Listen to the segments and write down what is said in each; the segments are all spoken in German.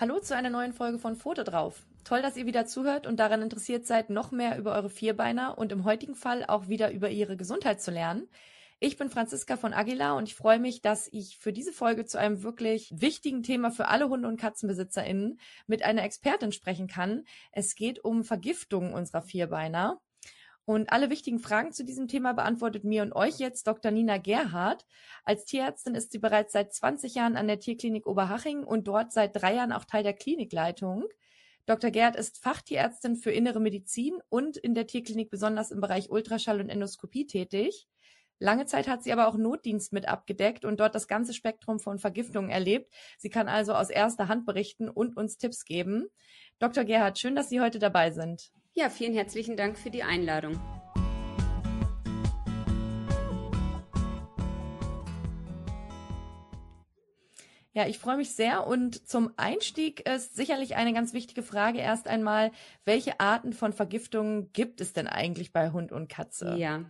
Hallo zu einer neuen Folge von Foto drauf. Toll, dass ihr wieder zuhört und daran interessiert seid, noch mehr über eure Vierbeiner und im heutigen Fall auch wieder über ihre Gesundheit zu lernen. Ich bin Franziska von Aguilar und ich freue mich, dass ich für diese Folge zu einem wirklich wichtigen Thema für alle Hunde- und KatzenbesitzerInnen mit einer Expertin sprechen kann. Es geht um Vergiftungen unserer Vierbeiner. Und alle wichtigen Fragen zu diesem Thema beantwortet mir und euch jetzt Dr. Nina Gerhardt. Als Tierärztin ist sie bereits seit 20 Jahren an der Tierklinik Oberhaching und dort seit drei Jahren auch Teil der Klinikleitung. Dr. Gerhardt ist Fachtierärztin für innere Medizin und in der Tierklinik besonders im Bereich Ultraschall und Endoskopie tätig. Lange Zeit hat sie aber auch Notdienst mit abgedeckt und dort das ganze Spektrum von Vergiftungen erlebt. Sie kann also aus erster Hand berichten und uns Tipps geben. Dr. Gerhard, schön, dass Sie heute dabei sind. Ja, vielen herzlichen Dank für die Einladung. Ja, ich freue mich sehr und zum Einstieg ist sicherlich eine ganz wichtige Frage erst einmal, welche Arten von Vergiftungen gibt es denn eigentlich bei Hund und Katze? Ja,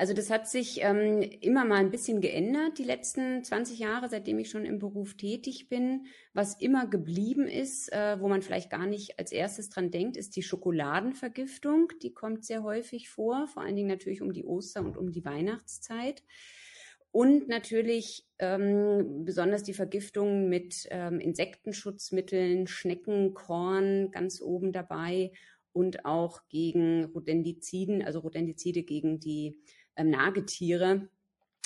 also das hat sich ähm, immer mal ein bisschen geändert, die letzten 20 Jahre, seitdem ich schon im Beruf tätig bin. Was immer geblieben ist, äh, wo man vielleicht gar nicht als erstes dran denkt, ist die Schokoladenvergiftung. Die kommt sehr häufig vor, vor allen Dingen natürlich um die Oster- und um die Weihnachtszeit. Und natürlich ähm, besonders die Vergiftungen mit ähm, Insektenschutzmitteln, Schneckenkorn ganz oben dabei und auch gegen Rodentiziden, also Rodentizide gegen die ähm, Nagetiere.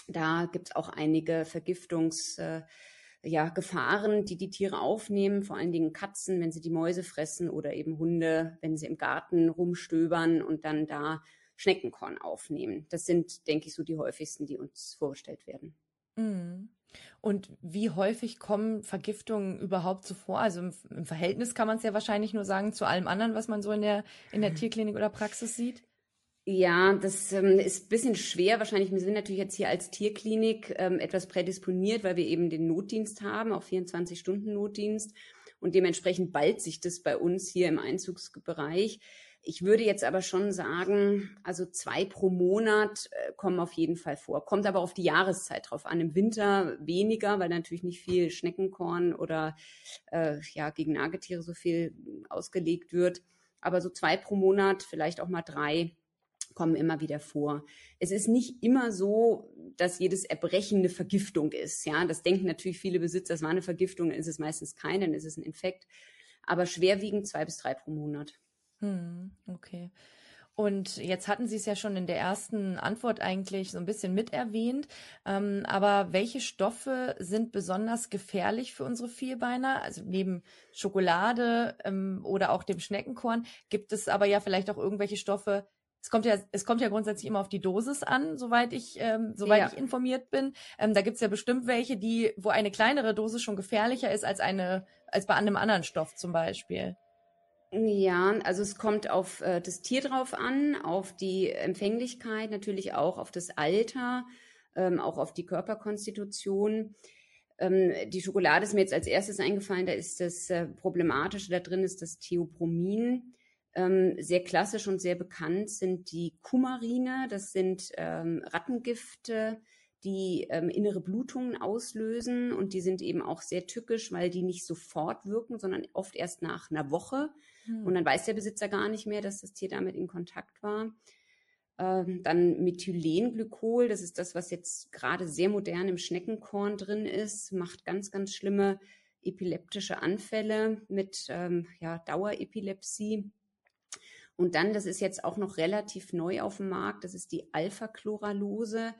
Da gibt es auch einige Vergiftungsgefahren, äh, ja, Gefahren, die die Tiere aufnehmen, vor allen Dingen Katzen, wenn sie die Mäuse fressen oder eben Hunde, wenn sie im Garten rumstöbern und dann da Schneckenkorn aufnehmen. Das sind, denke ich, so die häufigsten, die uns vorgestellt werden. Mhm. Und wie häufig kommen Vergiftungen überhaupt zuvor? Also im, im Verhältnis kann man es ja wahrscheinlich nur sagen zu allem anderen, was man so in der, in der Tierklinik oder Praxis sieht. Ja, das ähm, ist ein bisschen schwer. Wahrscheinlich, wir sind natürlich jetzt hier als Tierklinik ähm, etwas prädisponiert, weil wir eben den Notdienst haben, auch 24-Stunden-Notdienst. Und dementsprechend ballt sich das bei uns hier im Einzugsbereich. Ich würde jetzt aber schon sagen, also zwei pro Monat äh, kommen auf jeden Fall vor. Kommt aber auf die Jahreszeit drauf an. Im Winter weniger, weil natürlich nicht viel Schneckenkorn oder äh, ja gegen Nagetiere so viel ausgelegt wird. Aber so zwei pro Monat, vielleicht auch mal drei kommen immer wieder vor. Es ist nicht immer so, dass jedes Erbrechen eine Vergiftung ist. Ja, das denken natürlich viele Besitzer, es war eine Vergiftung, dann ist es meistens keine, dann ist es ein Infekt. Aber schwerwiegend zwei bis drei pro Monat. Hm, okay. Und jetzt hatten Sie es ja schon in der ersten Antwort eigentlich so ein bisschen mit erwähnt. Ähm, aber welche Stoffe sind besonders gefährlich für unsere Vierbeiner? Also neben Schokolade ähm, oder auch dem Schneckenkorn gibt es aber ja vielleicht auch irgendwelche Stoffe, es kommt ja, es kommt ja grundsätzlich immer auf die Dosis an, soweit ich, ähm, soweit ja. ich informiert bin. Ähm, da gibt's ja bestimmt welche, die, wo eine kleinere Dosis schon gefährlicher ist als eine, als bei einem anderen Stoff zum Beispiel. Ja, also es kommt auf äh, das Tier drauf an, auf die Empfänglichkeit, natürlich auch auf das Alter, ähm, auch auf die Körperkonstitution. Ähm, die Schokolade ist mir jetzt als erstes eingefallen, da ist das äh, Problematische da drin, ist das Theopromin. Ähm, sehr klassisch und sehr bekannt sind die Kumarine. Das sind ähm, Rattengifte, die ähm, innere Blutungen auslösen und die sind eben auch sehr tückisch, weil die nicht sofort wirken, sondern oft erst nach einer Woche. Hm. Und dann weiß der Besitzer gar nicht mehr, dass das Tier damit in Kontakt war. Ähm, dann Methylenglykol, das ist das, was jetzt gerade sehr modern im Schneckenkorn drin ist, macht ganz, ganz schlimme epileptische Anfälle mit ähm, ja, Dauerepilepsie. Und dann, das ist jetzt auch noch relativ neu auf dem Markt, das ist die Alpha-Chloralose.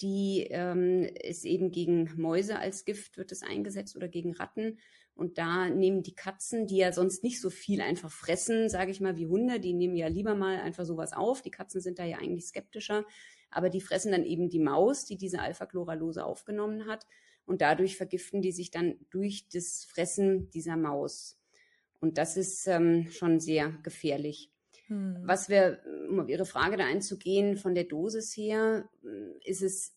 Die ähm, ist eben gegen Mäuse als Gift, wird es eingesetzt oder gegen Ratten. Und da nehmen die Katzen, die ja sonst nicht so viel einfach fressen, sage ich mal, wie Hunde, die nehmen ja lieber mal einfach sowas auf. Die Katzen sind da ja eigentlich skeptischer. Aber die fressen dann eben die Maus, die diese Alpha-Chloralose aufgenommen hat. Und dadurch vergiften die sich dann durch das Fressen dieser Maus. Und das ist ähm, schon sehr gefährlich. Hm. Was wir, um auf Ihre Frage da einzugehen, von der Dosis her, ist es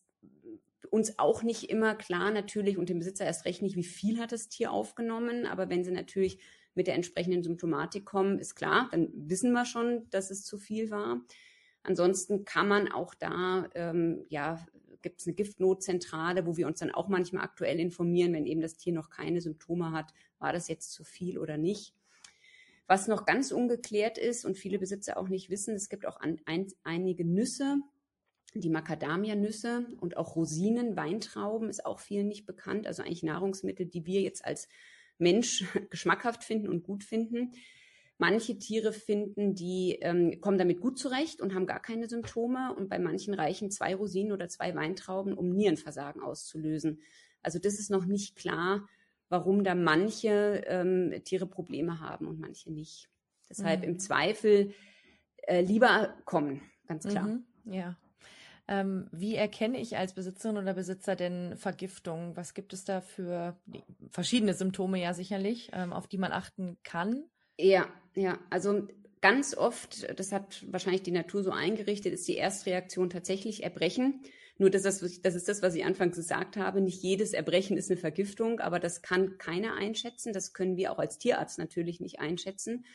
uns auch nicht immer klar natürlich und dem Besitzer erst recht nicht, wie viel hat das Tier aufgenommen. Aber wenn sie natürlich mit der entsprechenden Symptomatik kommen, ist klar, dann wissen wir schon, dass es zu viel war. Ansonsten kann man auch da ähm, ja gibt es eine Giftnotzentrale, wo wir uns dann auch manchmal aktuell informieren, wenn eben das Tier noch keine Symptome hat, war das jetzt zu viel oder nicht. Was noch ganz ungeklärt ist und viele Besitzer auch nicht wissen, es gibt auch an, ein, einige Nüsse, die Macadamia-Nüsse und auch Rosinen, Weintrauben ist auch vielen nicht bekannt. Also eigentlich Nahrungsmittel, die wir jetzt als Mensch geschmackhaft finden und gut finden. Manche Tiere finden, die ähm, kommen damit gut zurecht und haben gar keine Symptome. Und bei manchen reichen zwei Rosinen oder zwei Weintrauben, um Nierenversagen auszulösen. Also das ist noch nicht klar, warum da manche ähm, Tiere Probleme haben und manche nicht. Deshalb mhm. im Zweifel äh, lieber kommen, ganz klar. Mhm, ja. Ähm, wie erkenne ich als Besitzerin oder Besitzer denn Vergiftung? Was gibt es da für verschiedene Symptome ja sicherlich, ähm, auf die man achten kann? Ja, ja. Also ganz oft, das hat wahrscheinlich die Natur so eingerichtet, ist die Erstreaktion tatsächlich Erbrechen. Nur das ist, das ist das, was ich anfangs gesagt habe. Nicht jedes Erbrechen ist eine Vergiftung, aber das kann keiner einschätzen. Das können wir auch als Tierarzt natürlich nicht einschätzen.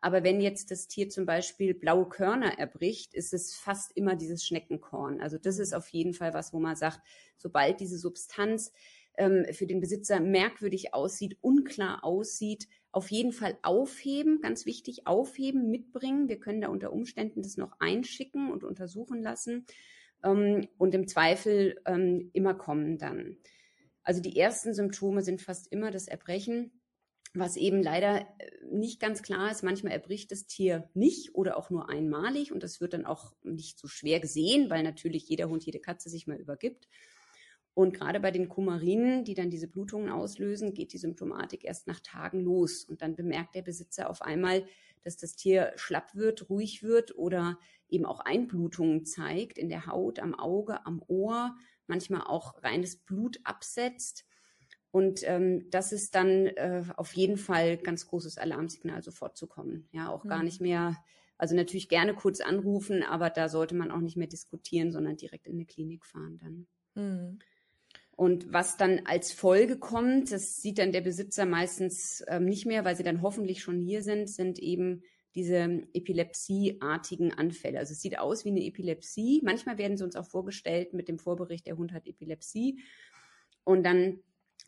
Aber wenn jetzt das Tier zum Beispiel blaue Körner erbricht, ist es fast immer dieses Schneckenkorn. Also das ist auf jeden Fall was, wo man sagt, sobald diese Substanz ähm, für den Besitzer merkwürdig aussieht, unklar aussieht, auf jeden Fall aufheben, ganz wichtig, aufheben, mitbringen. Wir können da unter Umständen das noch einschicken und untersuchen lassen ähm, und im Zweifel ähm, immer kommen dann. Also die ersten Symptome sind fast immer das Erbrechen was eben leider äh, nicht ganz klar ist. Manchmal erbricht das Tier nicht oder auch nur einmalig und das wird dann auch nicht so schwer gesehen, weil natürlich jeder Hund, jede Katze sich mal übergibt. Und gerade bei den Kumarinen, die dann diese Blutungen auslösen, geht die Symptomatik erst nach Tagen los. Und dann bemerkt der Besitzer auf einmal, dass das Tier schlapp wird, ruhig wird oder eben auch Einblutungen zeigt in der Haut, am Auge, am Ohr, manchmal auch reines Blut absetzt. Und ähm, das ist dann äh, auf jeden Fall ganz großes Alarmsignal, sofort zu kommen. Ja, auch mhm. gar nicht mehr, also natürlich gerne kurz anrufen, aber da sollte man auch nicht mehr diskutieren, sondern direkt in eine Klinik fahren dann. Mhm. Und was dann als Folge kommt, das sieht dann der Besitzer meistens ähm, nicht mehr, weil sie dann hoffentlich schon hier sind, sind eben diese epilepsieartigen Anfälle. Also es sieht aus wie eine Epilepsie. Manchmal werden sie uns auch vorgestellt mit dem Vorbericht, der Hund hat Epilepsie. Und dann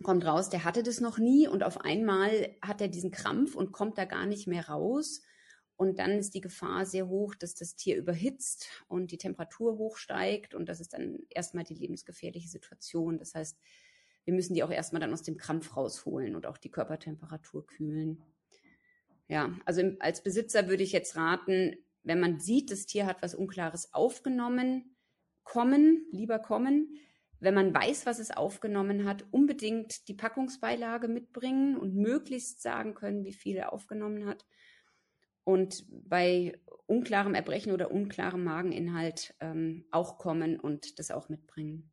kommt raus, der hatte das noch nie und auf einmal hat er diesen Krampf und kommt da gar nicht mehr raus. Und dann ist die Gefahr sehr hoch, dass das Tier überhitzt und die Temperatur hochsteigt. Und das ist dann erstmal die lebensgefährliche Situation. Das heißt, wir müssen die auch erstmal dann aus dem Krampf rausholen und auch die Körpertemperatur kühlen. Ja, also als Besitzer würde ich jetzt raten, wenn man sieht, das Tier hat was Unklares aufgenommen, kommen, lieber kommen wenn man weiß, was es aufgenommen hat, unbedingt die Packungsbeilage mitbringen und möglichst sagen können, wie viel er aufgenommen hat. Und bei unklarem Erbrechen oder unklarem Mageninhalt ähm, auch kommen und das auch mitbringen.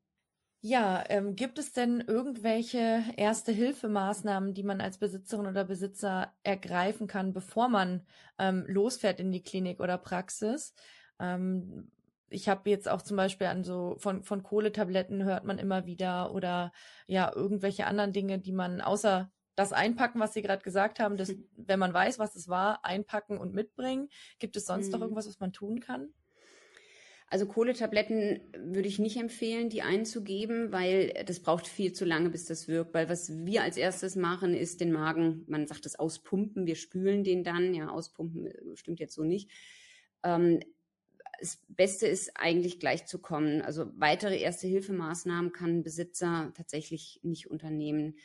Ja, ähm, gibt es denn irgendwelche Erste-Hilfemaßnahmen, die man als Besitzerin oder Besitzer ergreifen kann, bevor man ähm, losfährt in die Klinik oder Praxis? Ähm, ich habe jetzt auch zum Beispiel an so von, von Kohletabletten hört man immer wieder oder ja, irgendwelche anderen Dinge, die man außer das Einpacken, was Sie gerade gesagt haben, dass, wenn man weiß, was es war, einpacken und mitbringen. Gibt es sonst mhm. noch irgendwas, was man tun kann? Also Kohletabletten würde ich nicht empfehlen, die einzugeben, weil das braucht viel zu lange, bis das wirkt. Weil was wir als erstes machen, ist den Magen, man sagt das auspumpen, wir spülen den dann, ja, auspumpen stimmt jetzt so nicht. Ähm, das Beste ist eigentlich gleich zu kommen. Also weitere Erste-Hilfemaßnahmen kann ein Besitzer tatsächlich nicht unternehmen.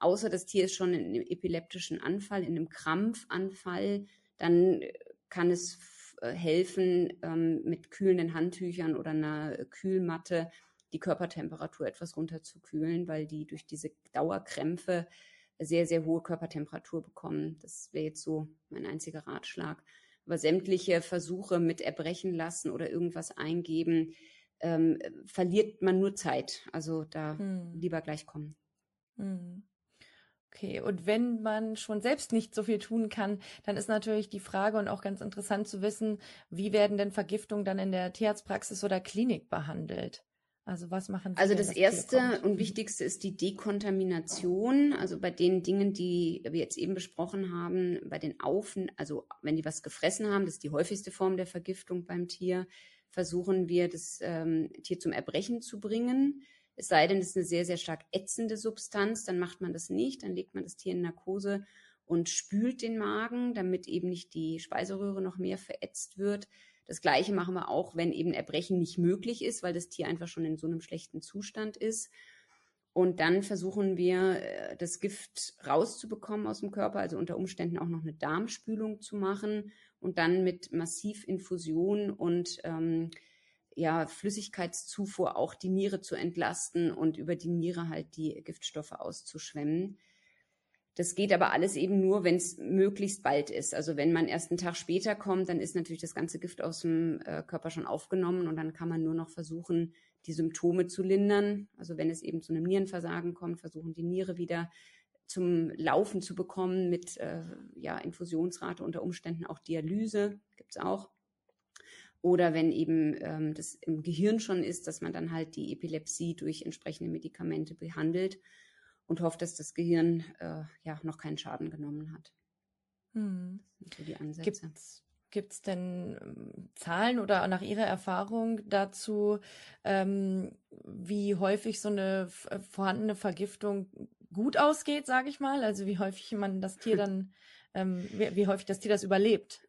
Außer das Tier ist schon in einem epileptischen Anfall, in einem Krampfanfall, dann kann es äh, helfen, ähm, mit kühlenden Handtüchern oder einer Kühlmatte die Körpertemperatur etwas runterzukühlen, weil die durch diese Dauerkrämpfe sehr, sehr hohe Körpertemperatur bekommen. Das wäre jetzt so mein einziger Ratschlag aber sämtliche Versuche mit erbrechen lassen oder irgendwas eingeben, ähm, verliert man nur Zeit. Also da hm. lieber gleich kommen. Hm. Okay, und wenn man schon selbst nicht so viel tun kann, dann ist natürlich die Frage und auch ganz interessant zu wissen, wie werden denn Vergiftungen dann in der Tierarztpraxis oder Klinik behandelt? Also was machen Sie? Also das erste und wichtigste ist die Dekontamination. Also bei den Dingen, die wir jetzt eben besprochen haben, bei den Aufen, also wenn die was gefressen haben, das ist die häufigste Form der Vergiftung beim Tier, versuchen wir, das ähm, Tier zum Erbrechen zu bringen. Es sei denn, es ist eine sehr, sehr stark ätzende Substanz, dann macht man das nicht, dann legt man das Tier in Narkose und spült den Magen, damit eben nicht die Speiseröhre noch mehr verätzt wird. Das gleiche machen wir auch, wenn eben Erbrechen nicht möglich ist, weil das Tier einfach schon in so einem schlechten Zustand ist. Und dann versuchen wir, äh, das Gift rauszubekommen aus dem Körper, also unter Umständen auch noch eine Darmspülung zu machen und dann mit Massivinfusion und ähm, ja, Flüssigkeitszufuhr auch die Niere zu entlasten und über die Niere halt die Giftstoffe auszuschwemmen. Das geht aber alles eben nur, wenn es möglichst bald ist. Also wenn man erst einen Tag später kommt, dann ist natürlich das ganze Gift aus dem äh, Körper schon aufgenommen und dann kann man nur noch versuchen, die Symptome zu lindern. Also wenn es eben zu einem Nierenversagen kommt, versuchen die Niere wieder zum Laufen zu bekommen mit äh, ja, Infusionsrate, unter Umständen auch Dialyse, gibt's auch. Oder wenn eben ähm, das im Gehirn schon ist, dass man dann halt die Epilepsie durch entsprechende Medikamente behandelt und hofft, dass das Gehirn äh, ja noch keinen Schaden genommen hat. Hm. Das sind so die Ansätze. Gibt es denn ähm, Zahlen oder nach Ihrer Erfahrung dazu, ähm, wie häufig so eine äh, vorhandene Vergiftung gut ausgeht, sage ich mal? Also wie häufig man das Tier dann, ähm, wie, wie häufig das Tier das überlebt?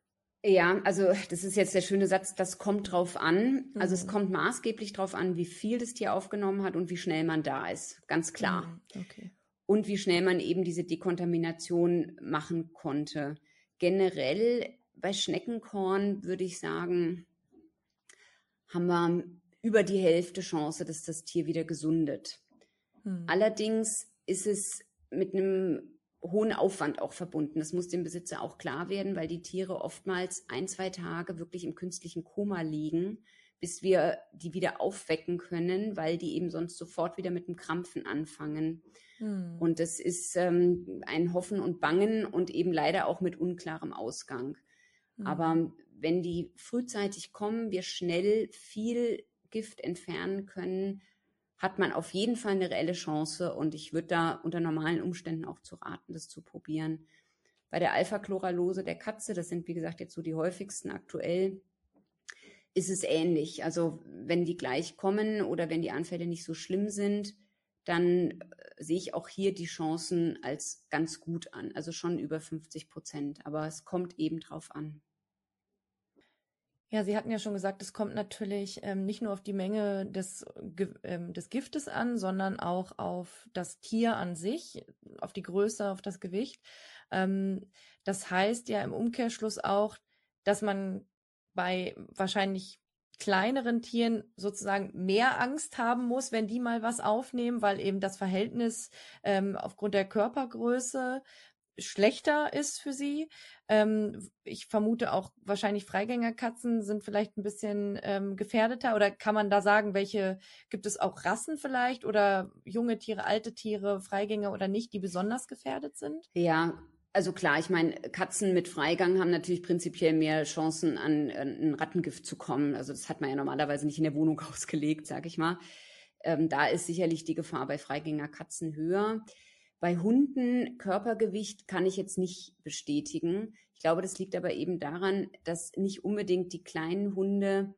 Ja, also das ist jetzt der schöne Satz, das kommt drauf an. Also mhm. es kommt maßgeblich drauf an, wie viel das Tier aufgenommen hat und wie schnell man da ist. Ganz klar. Mhm. Okay. Und wie schnell man eben diese Dekontamination machen konnte. Generell bei Schneckenkorn würde ich sagen, haben wir über die Hälfte Chance, dass das Tier wieder gesundet. Mhm. Allerdings ist es mit einem hohen Aufwand auch verbunden. Das muss dem Besitzer auch klar werden, weil die Tiere oftmals ein, zwei Tage wirklich im künstlichen Koma liegen, bis wir die wieder aufwecken können, weil die eben sonst sofort wieder mit dem Krampfen anfangen. Hm. Und das ist ähm, ein Hoffen und Bangen und eben leider auch mit unklarem Ausgang. Hm. Aber wenn die frühzeitig kommen, wir schnell viel Gift entfernen können, hat man auf jeden Fall eine reelle Chance und ich würde da unter normalen Umständen auch zu raten, das zu probieren. Bei der Alpha-Chloralose der Katze, das sind wie gesagt jetzt so die häufigsten aktuell, ist es ähnlich. Also wenn die gleich kommen oder wenn die Anfälle nicht so schlimm sind, dann äh, sehe ich auch hier die Chancen als ganz gut an. Also schon über 50 Prozent. Aber es kommt eben drauf an. Ja, Sie hatten ja schon gesagt, es kommt natürlich ähm, nicht nur auf die Menge des, ähm, des Giftes an, sondern auch auf das Tier an sich, auf die Größe, auf das Gewicht. Ähm, das heißt ja im Umkehrschluss auch, dass man bei wahrscheinlich kleineren Tieren sozusagen mehr Angst haben muss, wenn die mal was aufnehmen, weil eben das Verhältnis ähm, aufgrund der Körpergröße schlechter ist für sie. Ähm, ich vermute auch wahrscheinlich Freigängerkatzen sind vielleicht ein bisschen ähm, gefährdeter oder kann man da sagen, welche gibt es auch Rassen vielleicht oder junge Tiere, alte Tiere, Freigänger oder nicht, die besonders gefährdet sind? Ja, also klar, ich meine, Katzen mit Freigang haben natürlich prinzipiell mehr Chancen, an, ein Rattengift zu kommen. Also das hat man ja normalerweise nicht in der Wohnung ausgelegt, sag ich mal. Ähm, da ist sicherlich die Gefahr bei Freigängerkatzen höher. Bei Hunden Körpergewicht kann ich jetzt nicht bestätigen. Ich glaube, das liegt aber eben daran, dass nicht unbedingt die kleinen Hunde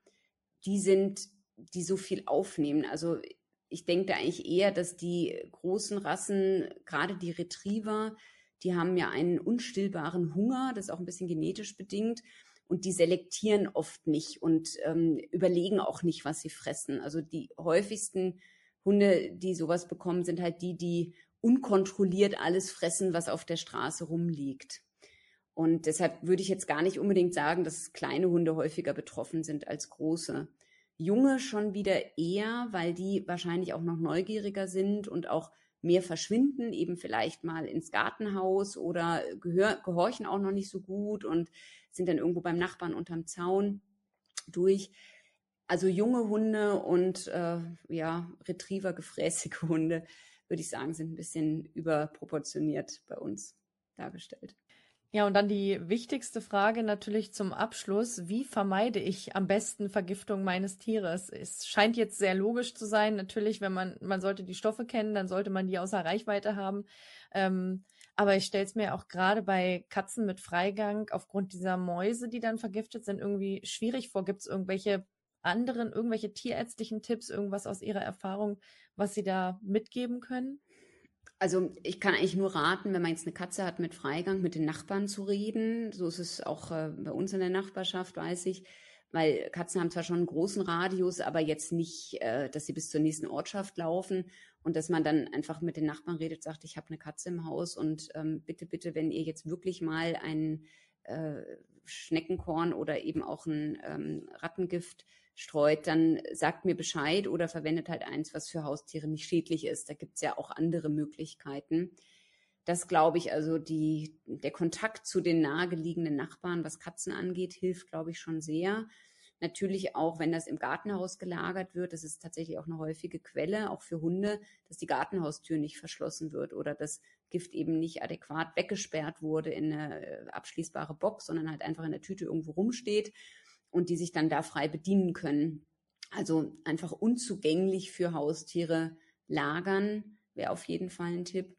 die sind, die so viel aufnehmen. Also ich denke eigentlich eher, dass die großen Rassen, gerade die Retriever, die haben ja einen unstillbaren Hunger, das ist auch ein bisschen genetisch bedingt. Und die selektieren oft nicht und ähm, überlegen auch nicht, was sie fressen. Also die häufigsten Hunde, die sowas bekommen, sind halt die, die unkontrolliert alles fressen, was auf der Straße rumliegt. Und deshalb würde ich jetzt gar nicht unbedingt sagen, dass kleine Hunde häufiger betroffen sind als große. Junge schon wieder eher, weil die wahrscheinlich auch noch neugieriger sind und auch mehr verschwinden, eben vielleicht mal ins Gartenhaus oder gehorchen auch noch nicht so gut und sind dann irgendwo beim Nachbarn unterm Zaun durch. Also junge Hunde und äh, ja, Retriever, gefräßige Hunde würde ich sagen, sind ein bisschen überproportioniert bei uns dargestellt. Ja, und dann die wichtigste Frage natürlich zum Abschluss. Wie vermeide ich am besten Vergiftung meines Tieres? Es scheint jetzt sehr logisch zu sein. Natürlich, wenn man, man sollte die Stoffe kennen, dann sollte man die außer Reichweite haben. Ähm, aber ich stelle es mir auch gerade bei Katzen mit Freigang aufgrund dieser Mäuse, die dann vergiftet sind, irgendwie schwierig vor. Gibt es irgendwelche anderen irgendwelche tierärztlichen Tipps, irgendwas aus Ihrer Erfahrung, was Sie da mitgeben können? Also ich kann eigentlich nur raten, wenn man jetzt eine Katze hat mit Freigang, mit den Nachbarn zu reden. So ist es auch äh, bei uns in der Nachbarschaft, weiß ich. Weil Katzen haben zwar schon einen großen Radius, aber jetzt nicht, äh, dass sie bis zur nächsten Ortschaft laufen und dass man dann einfach mit den Nachbarn redet, sagt, ich habe eine Katze im Haus und ähm, bitte, bitte, wenn ihr jetzt wirklich mal ein äh, Schneckenkorn oder eben auch ein ähm, Rattengift streut, dann sagt mir Bescheid oder verwendet halt eins, was für Haustiere nicht schädlich ist. Da gibt's ja auch andere Möglichkeiten. Das glaube ich, also die, der Kontakt zu den nahegelegenen Nachbarn, was Katzen angeht, hilft, glaube ich, schon sehr. Natürlich auch, wenn das im Gartenhaus gelagert wird, das ist tatsächlich auch eine häufige Quelle, auch für Hunde, dass die Gartenhaustür nicht verschlossen wird oder das Gift eben nicht adäquat weggesperrt wurde in eine äh, abschließbare Box, sondern halt einfach in der Tüte irgendwo rumsteht und die sich dann da frei bedienen können. Also einfach unzugänglich für Haustiere lagern wäre auf jeden Fall ein Tipp.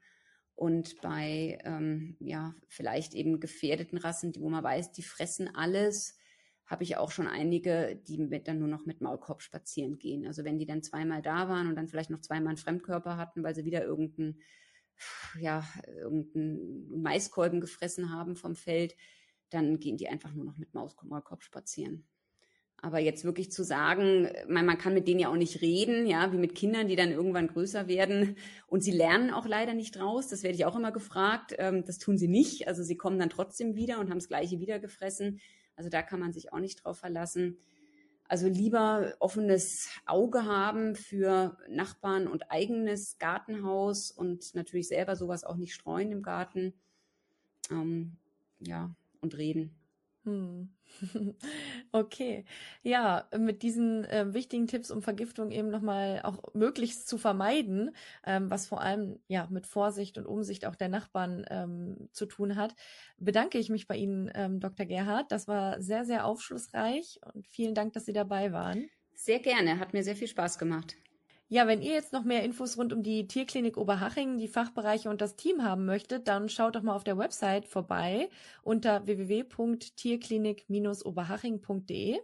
Und bei ähm, ja vielleicht eben gefährdeten Rassen, die, wo man weiß, die fressen alles, habe ich auch schon einige, die mit, dann nur noch mit Maulkorb spazieren gehen. Also wenn die dann zweimal da waren und dann vielleicht noch zweimal einen Fremdkörper hatten, weil sie wieder irgendeinen ja, irgendeinen Maiskolben gefressen haben vom Feld, dann gehen die einfach nur noch mit Mausmaulkorb spazieren. Aber jetzt wirklich zu sagen, man, man kann mit denen ja auch nicht reden, ja, wie mit Kindern, die dann irgendwann größer werden. Und sie lernen auch leider nicht raus. Das werde ich auch immer gefragt. Ähm, das tun sie nicht. Also sie kommen dann trotzdem wieder und haben das Gleiche wieder gefressen. Also da kann man sich auch nicht drauf verlassen. Also lieber offenes Auge haben für Nachbarn und eigenes Gartenhaus und natürlich selber sowas auch nicht streuen im Garten. Ähm, ja, und reden. Hm. Okay, ja, mit diesen äh, wichtigen Tipps, um Vergiftung eben nochmal auch möglichst zu vermeiden, ähm, was vor allem ja mit Vorsicht und Umsicht auch der Nachbarn ähm, zu tun hat, bedanke ich mich bei Ihnen, ähm, Dr. Gerhard. Das war sehr, sehr aufschlussreich und vielen Dank, dass Sie dabei waren. Sehr gerne, hat mir sehr viel Spaß gemacht. Ja, wenn ihr jetzt noch mehr Infos rund um die Tierklinik Oberhaching, die Fachbereiche und das Team haben möchtet, dann schaut doch mal auf der Website vorbei unter www.tierklinik-oberhaching.de.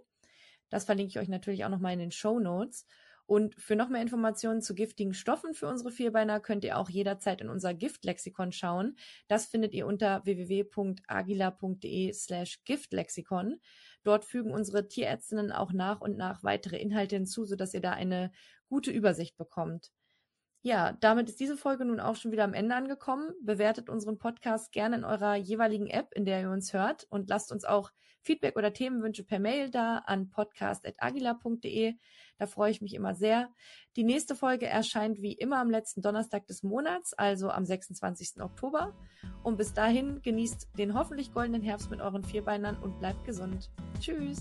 Das verlinke ich euch natürlich auch nochmal in den Show Notes. Und für noch mehr Informationen zu giftigen Stoffen für unsere Vierbeiner könnt ihr auch jederzeit in unser Giftlexikon schauen. Das findet ihr unter www.agila.de slash Giftlexikon. Dort fügen unsere Tierärztinnen auch nach und nach weitere Inhalte hinzu, sodass ihr da eine gute Übersicht bekommt. Ja, damit ist diese Folge nun auch schon wieder am Ende angekommen. Bewertet unseren Podcast gerne in eurer jeweiligen App, in der ihr uns hört und lasst uns auch Feedback oder Themenwünsche per Mail da an podcast.agila.de. Da freue ich mich immer sehr. Die nächste Folge erscheint wie immer am letzten Donnerstag des Monats, also am 26. Oktober. Und bis dahin genießt den hoffentlich goldenen Herbst mit euren Vierbeinern und bleibt gesund. Tschüss!